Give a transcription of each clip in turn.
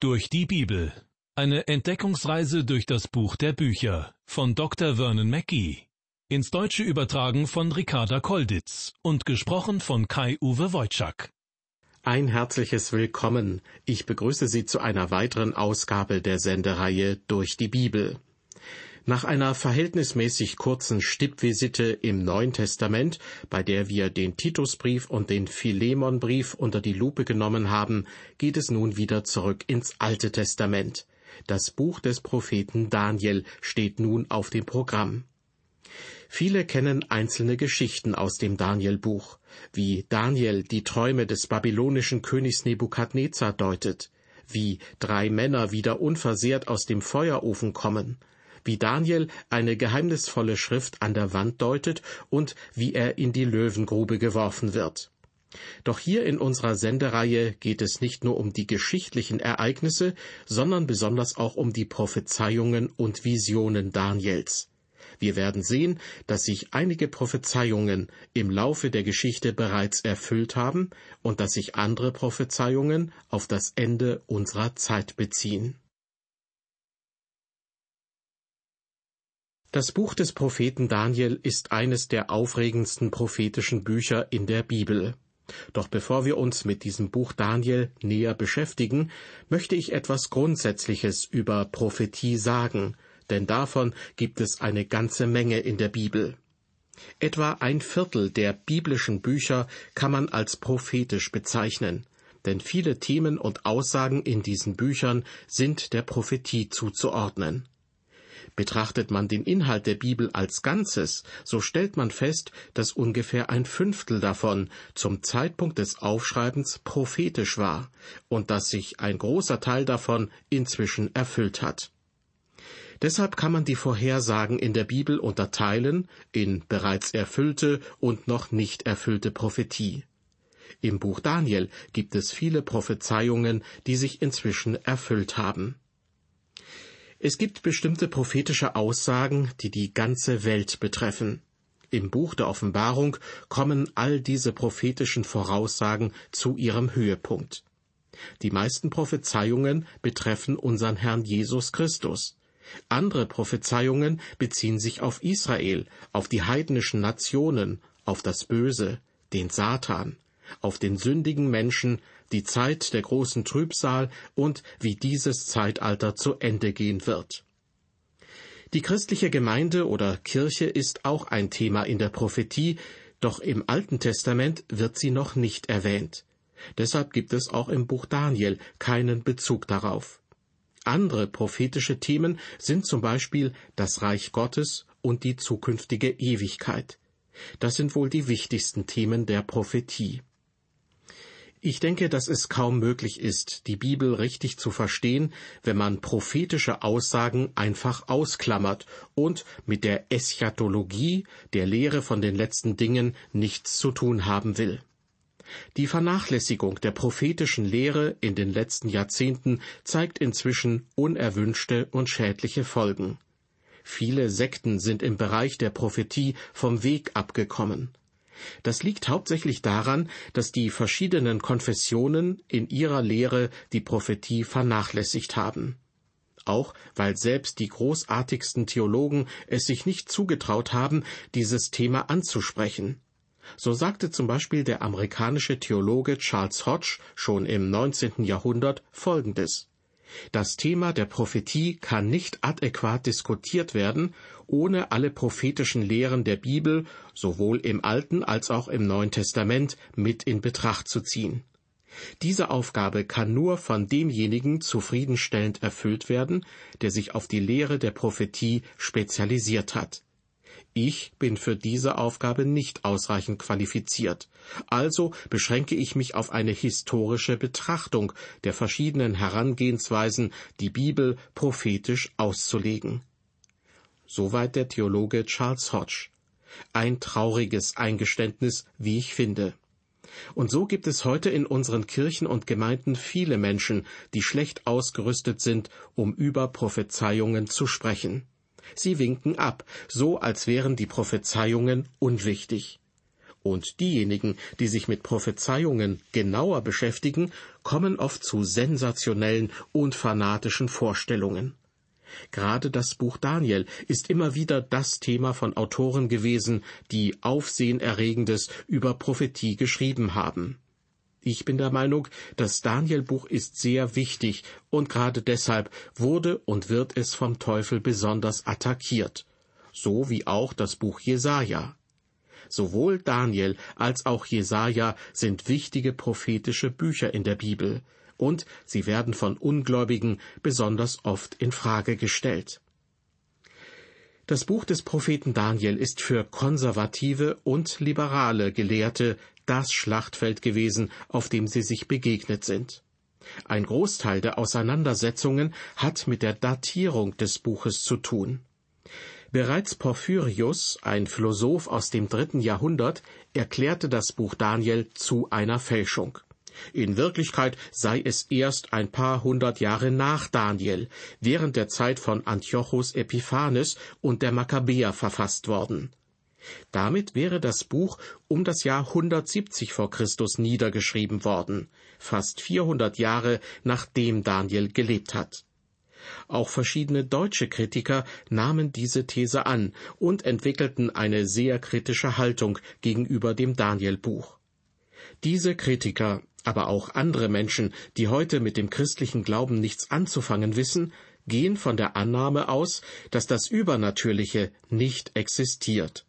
Durch die Bibel. Eine Entdeckungsreise durch das Buch der Bücher von Dr. Vernon Mackey. Ins Deutsche übertragen von Ricarda Kolditz und gesprochen von Kai-Uwe Wojczak. Ein herzliches Willkommen. Ich begrüße Sie zu einer weiteren Ausgabe der Sendereihe Durch die Bibel. Nach einer verhältnismäßig kurzen Stippvisite im Neuen Testament, bei der wir den Titusbrief und den Philemonbrief unter die Lupe genommen haben, geht es nun wieder zurück ins Alte Testament. Das Buch des Propheten Daniel steht nun auf dem Programm. Viele kennen einzelne Geschichten aus dem Daniel-Buch, wie Daniel die Träume des babylonischen Königs Nebukadnezar deutet, wie drei Männer wieder unversehrt aus dem Feuerofen kommen, wie Daniel eine geheimnisvolle Schrift an der Wand deutet und wie er in die Löwengrube geworfen wird. Doch hier in unserer Sendereihe geht es nicht nur um die geschichtlichen Ereignisse, sondern besonders auch um die Prophezeiungen und Visionen Daniels. Wir werden sehen, dass sich einige Prophezeiungen im Laufe der Geschichte bereits erfüllt haben und dass sich andere Prophezeiungen auf das Ende unserer Zeit beziehen. Das Buch des Propheten Daniel ist eines der aufregendsten prophetischen Bücher in der Bibel. Doch bevor wir uns mit diesem Buch Daniel näher beschäftigen, möchte ich etwas Grundsätzliches über Prophetie sagen, denn davon gibt es eine ganze Menge in der Bibel. Etwa ein Viertel der biblischen Bücher kann man als prophetisch bezeichnen, denn viele Themen und Aussagen in diesen Büchern sind der Prophetie zuzuordnen. Betrachtet man den Inhalt der Bibel als Ganzes, so stellt man fest, dass ungefähr ein Fünftel davon zum Zeitpunkt des Aufschreibens prophetisch war und dass sich ein großer Teil davon inzwischen erfüllt hat. Deshalb kann man die Vorhersagen in der Bibel unterteilen in bereits erfüllte und noch nicht erfüllte Prophetie. Im Buch Daniel gibt es viele Prophezeiungen, die sich inzwischen erfüllt haben. Es gibt bestimmte prophetische Aussagen, die die ganze Welt betreffen. Im Buch der Offenbarung kommen all diese prophetischen Voraussagen zu ihrem Höhepunkt. Die meisten Prophezeiungen betreffen unseren Herrn Jesus Christus. Andere Prophezeiungen beziehen sich auf Israel, auf die heidnischen Nationen, auf das Böse, den Satan, auf den sündigen Menschen, die Zeit der großen Trübsal und wie dieses Zeitalter zu Ende gehen wird. Die christliche Gemeinde oder Kirche ist auch ein Thema in der Prophetie, doch im Alten Testament wird sie noch nicht erwähnt. Deshalb gibt es auch im Buch Daniel keinen Bezug darauf. Andere prophetische Themen sind zum Beispiel das Reich Gottes und die zukünftige Ewigkeit. Das sind wohl die wichtigsten Themen der Prophetie. Ich denke, dass es kaum möglich ist, die Bibel richtig zu verstehen, wenn man prophetische Aussagen einfach ausklammert und mit der Eschatologie, der Lehre von den letzten Dingen, nichts zu tun haben will. Die Vernachlässigung der prophetischen Lehre in den letzten Jahrzehnten zeigt inzwischen unerwünschte und schädliche Folgen. Viele Sekten sind im Bereich der Prophetie vom Weg abgekommen. Das liegt hauptsächlich daran, dass die verschiedenen Konfessionen in ihrer Lehre die Prophetie vernachlässigt haben. Auch weil selbst die großartigsten Theologen es sich nicht zugetraut haben, dieses Thema anzusprechen. So sagte zum Beispiel der amerikanische Theologe Charles Hodge schon im 19. Jahrhundert Folgendes. Das Thema der Prophetie kann nicht adäquat diskutiert werden, ohne alle prophetischen Lehren der Bibel sowohl im Alten als auch im Neuen Testament mit in Betracht zu ziehen. Diese Aufgabe kann nur von demjenigen zufriedenstellend erfüllt werden, der sich auf die Lehre der Prophetie spezialisiert hat. Ich bin für diese Aufgabe nicht ausreichend qualifiziert. Also beschränke ich mich auf eine historische Betrachtung der verschiedenen Herangehensweisen, die Bibel prophetisch auszulegen. Soweit der Theologe Charles Hodge. Ein trauriges Eingeständnis, wie ich finde. Und so gibt es heute in unseren Kirchen und Gemeinden viele Menschen, die schlecht ausgerüstet sind, um über Prophezeiungen zu sprechen. Sie winken ab, so als wären die Prophezeiungen unwichtig. Und diejenigen, die sich mit Prophezeiungen genauer beschäftigen, kommen oft zu sensationellen und fanatischen Vorstellungen. Gerade das Buch Daniel ist immer wieder das Thema von Autoren gewesen, die Aufsehenerregendes über Prophetie geschrieben haben. Ich bin der Meinung, das Danielbuch ist sehr wichtig und gerade deshalb wurde und wird es vom Teufel besonders attackiert. So wie auch das Buch Jesaja. Sowohl Daniel als auch Jesaja sind wichtige prophetische Bücher in der Bibel und sie werden von Ungläubigen besonders oft in Frage gestellt. Das Buch des Propheten Daniel ist für konservative und liberale Gelehrte das Schlachtfeld gewesen, auf dem sie sich begegnet sind. Ein Großteil der Auseinandersetzungen hat mit der Datierung des Buches zu tun. Bereits Porphyrius, ein Philosoph aus dem dritten Jahrhundert, erklärte das Buch Daniel zu einer Fälschung. In Wirklichkeit sei es erst ein paar hundert Jahre nach Daniel, während der Zeit von Antiochus Epiphanes und der Makkabäer verfasst worden. Damit wäre das Buch um das Jahr 170 vor Christus niedergeschrieben worden, fast 400 Jahre nachdem Daniel gelebt hat. Auch verschiedene deutsche Kritiker nahmen diese These an und entwickelten eine sehr kritische Haltung gegenüber dem Daniel-Buch. Diese Kritiker, aber auch andere Menschen, die heute mit dem christlichen Glauben nichts anzufangen wissen, gehen von der Annahme aus, dass das Übernatürliche nicht existiert.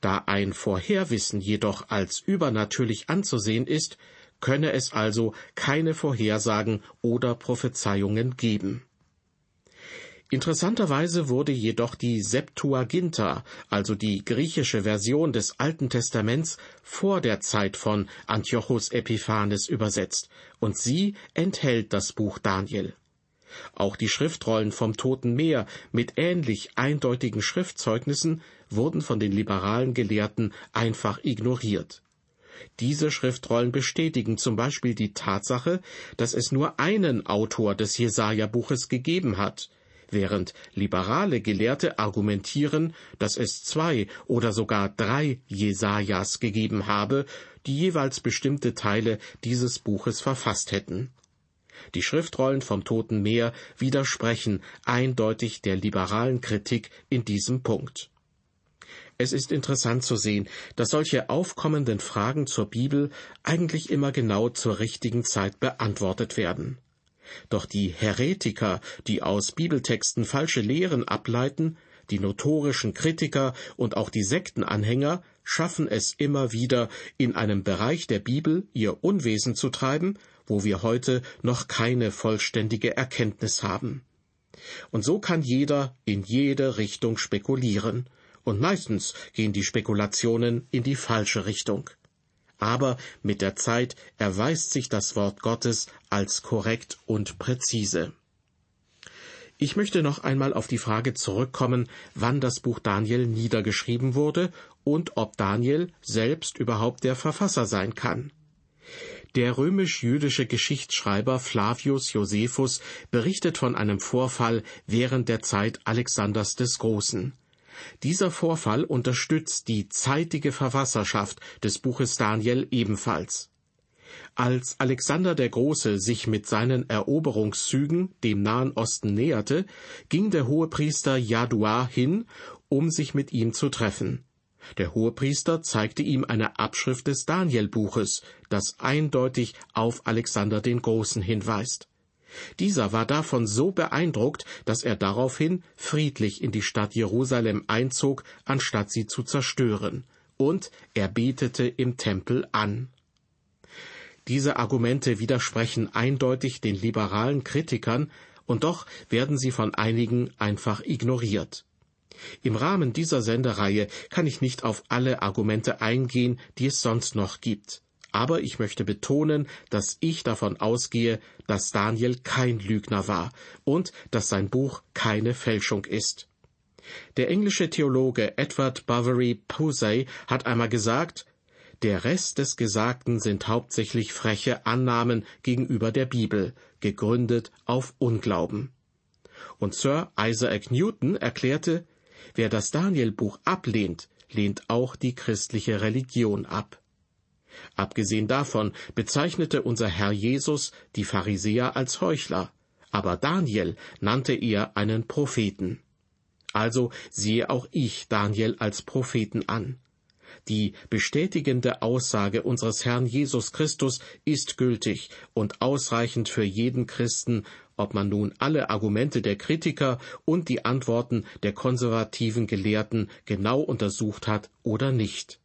Da ein Vorherwissen jedoch als übernatürlich anzusehen ist, könne es also keine Vorhersagen oder Prophezeiungen geben. Interessanterweise wurde jedoch die Septuaginta, also die griechische Version des Alten Testaments, vor der Zeit von Antiochus Epiphanes übersetzt, und sie enthält das Buch Daniel. Auch die Schriftrollen vom Toten Meer mit ähnlich eindeutigen Schriftzeugnissen wurden von den liberalen Gelehrten einfach ignoriert. Diese Schriftrollen bestätigen zum Beispiel die Tatsache, dass es nur einen Autor des Jesaja-Buches gegeben hat, während liberale Gelehrte argumentieren, dass es zwei oder sogar drei Jesajas gegeben habe, die jeweils bestimmte Teile dieses Buches verfasst hätten. Die Schriftrollen vom Toten Meer widersprechen eindeutig der liberalen Kritik in diesem Punkt. Es ist interessant zu sehen, dass solche aufkommenden Fragen zur Bibel eigentlich immer genau zur richtigen Zeit beantwortet werden. Doch die Heretiker, die aus Bibeltexten falsche Lehren ableiten, die notorischen Kritiker und auch die Sektenanhänger schaffen es immer wieder, in einem Bereich der Bibel ihr Unwesen zu treiben, wo wir heute noch keine vollständige Erkenntnis haben. Und so kann jeder in jede Richtung spekulieren, und meistens gehen die Spekulationen in die falsche Richtung aber mit der Zeit erweist sich das Wort Gottes als korrekt und präzise. Ich möchte noch einmal auf die Frage zurückkommen, wann das Buch Daniel niedergeschrieben wurde und ob Daniel selbst überhaupt der Verfasser sein kann. Der römisch-jüdische Geschichtsschreiber Flavius Josephus berichtet von einem Vorfall während der Zeit Alexanders des Großen. Dieser Vorfall unterstützt die zeitige Verfasserschaft des Buches Daniel ebenfalls. Als Alexander der Große sich mit seinen Eroberungszügen dem Nahen Osten näherte, ging der Hohepriester Jadua hin, um sich mit ihm zu treffen. Der Hohepriester zeigte ihm eine Abschrift des Danielbuches, das eindeutig auf Alexander den Großen hinweist. Dieser war davon so beeindruckt, dass er daraufhin friedlich in die Stadt Jerusalem einzog, anstatt sie zu zerstören, und er betete im Tempel an. Diese Argumente widersprechen eindeutig den liberalen Kritikern, und doch werden sie von einigen einfach ignoriert. Im Rahmen dieser Sendereihe kann ich nicht auf alle Argumente eingehen, die es sonst noch gibt. Aber ich möchte betonen, dass ich davon ausgehe, dass Daniel kein Lügner war und dass sein Buch keine Fälschung ist. Der englische Theologe Edward Bovary Pusey hat einmal gesagt, der Rest des Gesagten sind hauptsächlich freche Annahmen gegenüber der Bibel, gegründet auf Unglauben. Und Sir Isaac Newton erklärte, wer das Danielbuch ablehnt, lehnt auch die christliche Religion ab. Abgesehen davon bezeichnete unser Herr Jesus die Pharisäer als Heuchler, aber Daniel nannte er einen Propheten. Also sehe auch ich Daniel als Propheten an. Die bestätigende Aussage unseres Herrn Jesus Christus ist gültig und ausreichend für jeden Christen, ob man nun alle Argumente der Kritiker und die Antworten der konservativen Gelehrten genau untersucht hat oder nicht.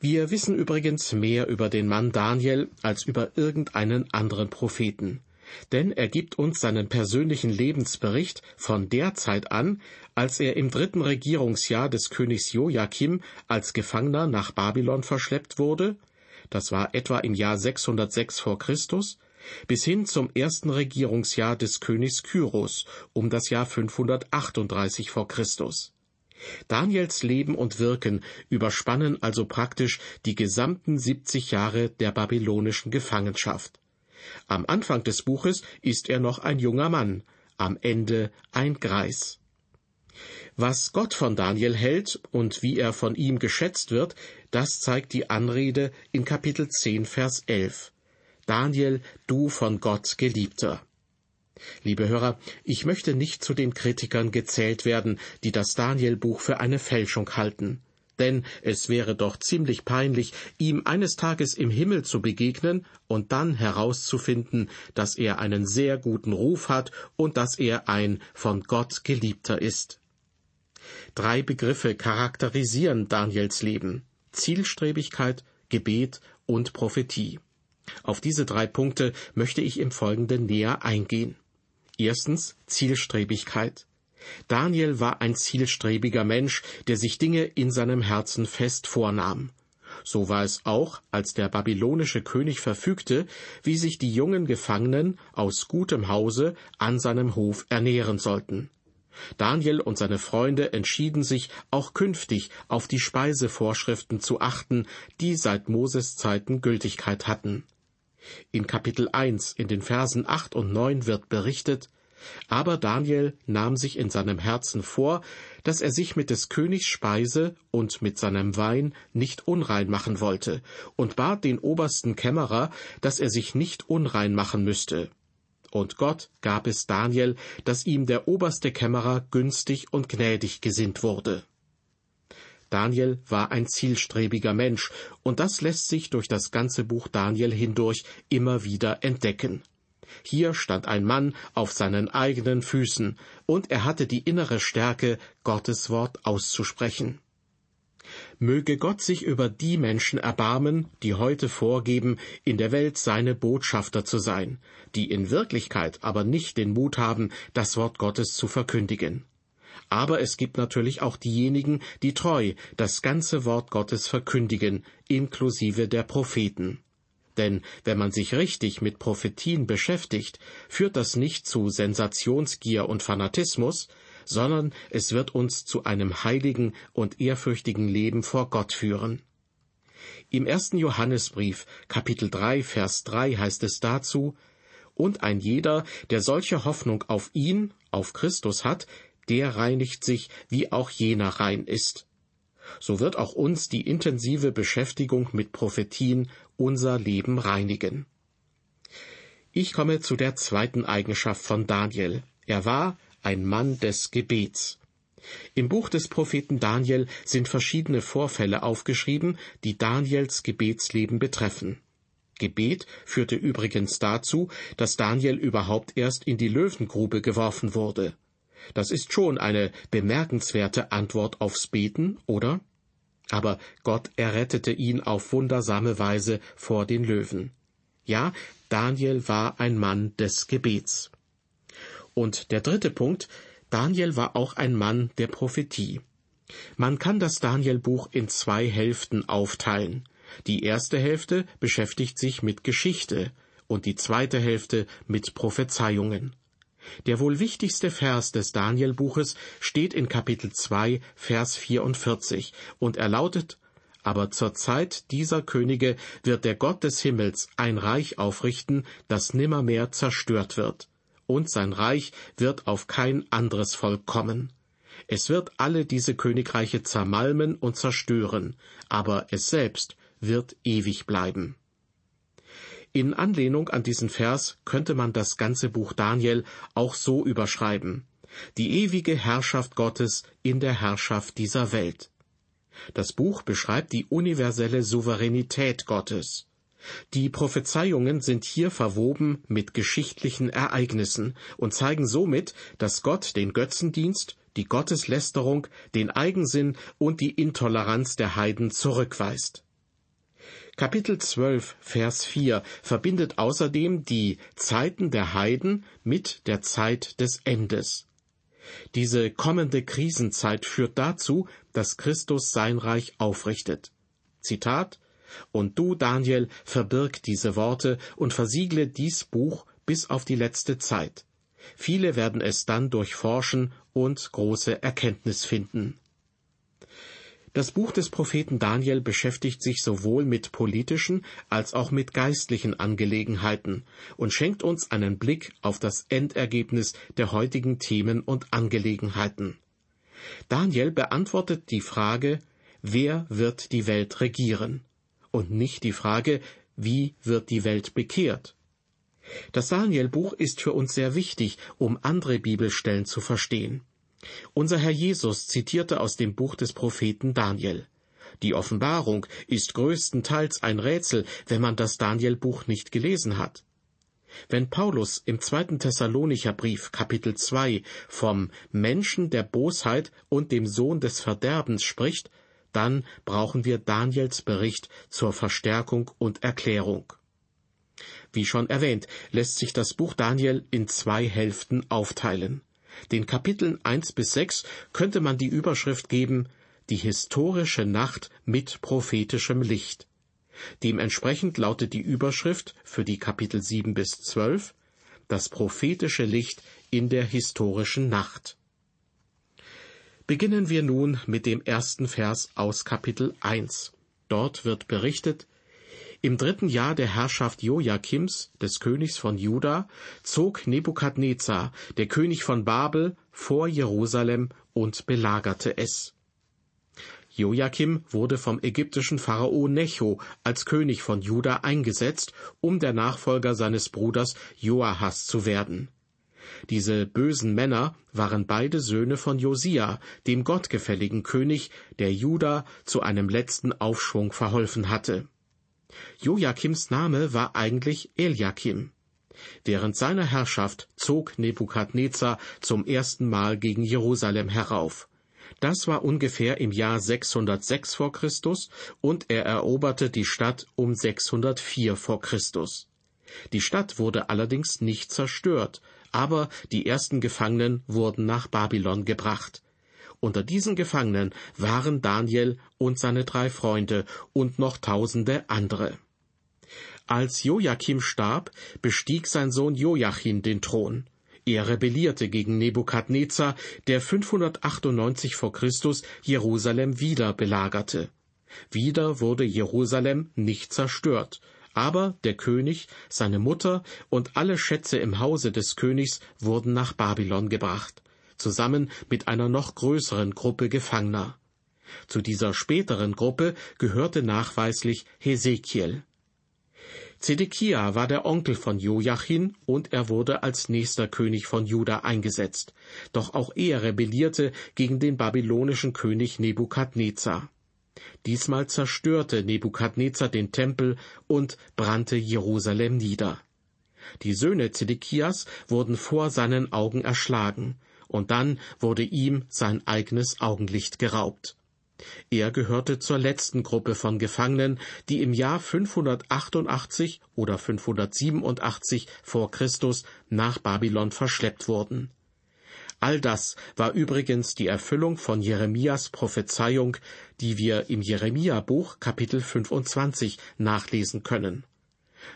Wir wissen übrigens mehr über den Mann Daniel als über irgendeinen anderen Propheten. Denn er gibt uns seinen persönlichen Lebensbericht von der Zeit an, als er im dritten Regierungsjahr des Königs Joachim als Gefangener nach Babylon verschleppt wurde, das war etwa im Jahr 606 vor Christus, bis hin zum ersten Regierungsjahr des Königs Kyros um das Jahr 538 vor Christus. Daniels Leben und Wirken überspannen also praktisch die gesamten 70 Jahre der babylonischen Gefangenschaft. Am Anfang des Buches ist er noch ein junger Mann, am Ende ein Greis. Was Gott von Daniel hält und wie er von ihm geschätzt wird, das zeigt die Anrede in Kapitel 10, Vers 11. Daniel, du von Gott Geliebter. Liebe Hörer, ich möchte nicht zu den Kritikern gezählt werden, die das Daniel-Buch für eine Fälschung halten denn es wäre doch ziemlich peinlich, ihm eines Tages im Himmel zu begegnen und dann herauszufinden, dass er einen sehr guten Ruf hat und dass er ein von Gott geliebter ist. Drei Begriffe charakterisieren Daniels Leben Zielstrebigkeit, Gebet und Prophetie. Auf diese drei Punkte möchte ich im Folgenden näher eingehen. Erstens Zielstrebigkeit. Daniel war ein zielstrebiger Mensch, der sich Dinge in seinem Herzen fest vornahm. So war es auch, als der babylonische König verfügte, wie sich die jungen Gefangenen aus gutem Hause an seinem Hof ernähren sollten. Daniel und seine Freunde entschieden sich, auch künftig auf die Speisevorschriften zu achten, die seit Moses Zeiten Gültigkeit hatten. In Kapitel 1 in den Versen 8 und 9 wird berichtet, aber Daniel nahm sich in seinem Herzen vor, dass er sich mit des Königs Speise und mit seinem Wein nicht unrein machen wollte, und bat den obersten Kämmerer, dass er sich nicht unrein machen müsste. Und Gott gab es Daniel, dass ihm der oberste Kämmerer günstig und gnädig gesinnt wurde. Daniel war ein zielstrebiger Mensch, und das lässt sich durch das ganze Buch Daniel hindurch immer wieder entdecken. Hier stand ein Mann auf seinen eigenen Füßen, und er hatte die innere Stärke, Gottes Wort auszusprechen. Möge Gott sich über die Menschen erbarmen, die heute vorgeben, in der Welt seine Botschafter zu sein, die in Wirklichkeit aber nicht den Mut haben, das Wort Gottes zu verkündigen. Aber es gibt natürlich auch diejenigen, die treu das ganze Wort Gottes verkündigen, inklusive der Propheten. Denn wenn man sich richtig mit Prophetien beschäftigt, führt das nicht zu Sensationsgier und Fanatismus, sondern es wird uns zu einem heiligen und ehrfürchtigen Leben vor Gott führen. Im ersten Johannesbrief, Kapitel 3, Vers 3 heißt es dazu, und ein jeder, der solche Hoffnung auf ihn, auf Christus hat, der reinigt sich, wie auch jener rein ist so wird auch uns die intensive Beschäftigung mit Prophetien unser Leben reinigen. Ich komme zu der zweiten Eigenschaft von Daniel. Er war ein Mann des Gebets. Im Buch des Propheten Daniel sind verschiedene Vorfälle aufgeschrieben, die Daniels Gebetsleben betreffen. Gebet führte übrigens dazu, dass Daniel überhaupt erst in die Löwengrube geworfen wurde. Das ist schon eine bemerkenswerte Antwort aufs Beten, oder? Aber Gott errettete ihn auf wundersame Weise vor den Löwen. Ja, Daniel war ein Mann des Gebets. Und der dritte Punkt, Daniel war auch ein Mann der Prophetie. Man kann das Danielbuch in zwei Hälften aufteilen. Die erste Hälfte beschäftigt sich mit Geschichte und die zweite Hälfte mit Prophezeiungen. Der wohl wichtigste Vers des Danielbuches steht in Kapitel 2, Vers 44 und er lautet aber zur Zeit dieser Könige wird der Gott des Himmels ein Reich aufrichten, das nimmermehr zerstört wird, und sein Reich wird auf kein anderes Volk kommen. Es wird alle diese Königreiche zermalmen und zerstören, aber es selbst wird ewig bleiben. In Anlehnung an diesen Vers könnte man das ganze Buch Daniel auch so überschreiben. Die ewige Herrschaft Gottes in der Herrschaft dieser Welt. Das Buch beschreibt die universelle Souveränität Gottes. Die Prophezeiungen sind hier verwoben mit geschichtlichen Ereignissen und zeigen somit, dass Gott den Götzendienst, die Gotteslästerung, den Eigensinn und die Intoleranz der Heiden zurückweist. Kapitel 12, Vers 4 verbindet außerdem die Zeiten der Heiden mit der Zeit des Endes. Diese kommende Krisenzeit führt dazu, dass Christus sein Reich aufrichtet. Zitat Und du, Daniel, verbirg diese Worte und versiegle dies Buch bis auf die letzte Zeit. Viele werden es dann durchforschen und große Erkenntnis finden. Das Buch des Propheten Daniel beschäftigt sich sowohl mit politischen als auch mit geistlichen Angelegenheiten und schenkt uns einen Blick auf das Endergebnis der heutigen Themen und Angelegenheiten. Daniel beantwortet die Frage, wer wird die Welt regieren? Und nicht die Frage, wie wird die Welt bekehrt? Das Daniel-Buch ist für uns sehr wichtig, um andere Bibelstellen zu verstehen. Unser Herr Jesus zitierte aus dem Buch des Propheten Daniel. Die Offenbarung ist größtenteils ein Rätsel, wenn man das Daniel-Buch nicht gelesen hat. Wenn Paulus im zweiten Thessalonicher Brief Kapitel 2 vom Menschen der Bosheit und dem Sohn des Verderbens spricht, dann brauchen wir Daniels Bericht zur Verstärkung und Erklärung. Wie schon erwähnt, lässt sich das Buch Daniel in zwei Hälften aufteilen. Den Kapiteln eins bis sechs könnte man die Überschrift geben Die historische Nacht mit prophetischem Licht. Dementsprechend lautet die Überschrift für die Kapitel sieben bis zwölf Das prophetische Licht in der historischen Nacht. Beginnen wir nun mit dem ersten Vers aus Kapitel eins. Dort wird berichtet, im dritten Jahr der Herrschaft Joachims, des Königs von Juda, zog Nebukadnezar, der König von Babel, vor Jerusalem und belagerte es. Joachim wurde vom ägyptischen Pharao Necho als König von Juda eingesetzt, um der Nachfolger seines Bruders Joahas zu werden. Diese bösen Männer waren beide Söhne von Josia, dem gottgefälligen König, der Juda zu einem letzten Aufschwung verholfen hatte. Joachims Name war eigentlich Eliakim. Während seiner Herrschaft zog Nebukadnezar zum ersten Mal gegen Jerusalem herauf. Das war ungefähr im Jahr 606 vor Christus und er eroberte die Stadt um 604 vor Christus. Die Stadt wurde allerdings nicht zerstört, aber die ersten Gefangenen wurden nach Babylon gebracht. Unter diesen Gefangenen waren Daniel und seine drei Freunde und noch tausende andere. Als Joachim starb, bestieg sein Sohn Joachim den Thron. Er rebellierte gegen Nebukadnezar, der 598 vor Christus Jerusalem wieder belagerte. Wieder wurde Jerusalem nicht zerstört, aber der König, seine Mutter und alle Schätze im Hause des Königs wurden nach Babylon gebracht zusammen mit einer noch größeren Gruppe Gefangener. Zu dieser späteren Gruppe gehörte nachweislich Hesekiel. Zedekia war der Onkel von Joachim und er wurde als nächster König von Juda eingesetzt. Doch auch er rebellierte gegen den babylonischen König Nebukadnezar. Diesmal zerstörte Nebukadnezar den Tempel und brannte Jerusalem nieder. Die Söhne Zedekias wurden vor seinen Augen erschlagen, und dann wurde ihm sein eigenes Augenlicht geraubt. Er gehörte zur letzten Gruppe von Gefangenen, die im Jahr 588 oder 587 vor Christus nach Babylon verschleppt wurden. All das war übrigens die Erfüllung von Jeremias Prophezeiung, die wir im Jeremia-Buch Kapitel 25 nachlesen können.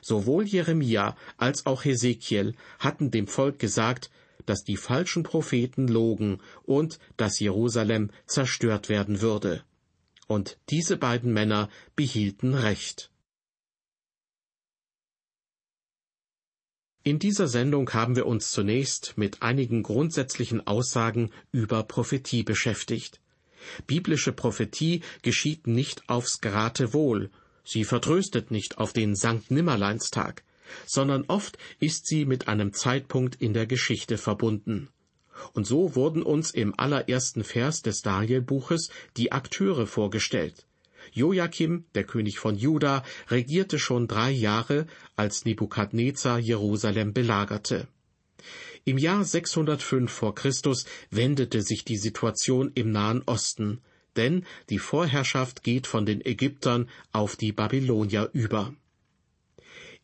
Sowohl Jeremia als auch Hesekiel hatten dem Volk gesagt, dass die falschen Propheten logen und dass Jerusalem zerstört werden würde. Und diese beiden Männer behielten Recht. In dieser Sendung haben wir uns zunächst mit einigen grundsätzlichen Aussagen über Prophetie beschäftigt. Biblische Prophetie geschieht nicht aufs Geratewohl, sie vertröstet nicht auf den Sankt Nimmerleinstag, sondern oft ist sie mit einem Zeitpunkt in der Geschichte verbunden. Und so wurden uns im allerersten Vers des Danielbuches die Akteure vorgestellt. Joachim, der König von Juda, regierte schon drei Jahre, als Nebukadnezar Jerusalem belagerte. Im Jahr 605 vor Christus wendete sich die Situation im Nahen Osten, denn die Vorherrschaft geht von den Ägyptern auf die Babylonier über.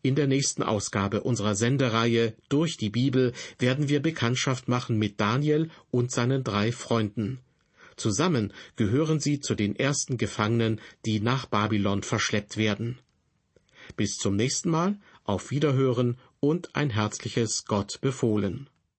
In der nächsten Ausgabe unserer Sendereihe Durch die Bibel werden wir Bekanntschaft machen mit Daniel und seinen drei Freunden. Zusammen gehören sie zu den ersten Gefangenen, die nach Babylon verschleppt werden. Bis zum nächsten Mal, auf Wiederhören und ein herzliches Gott befohlen.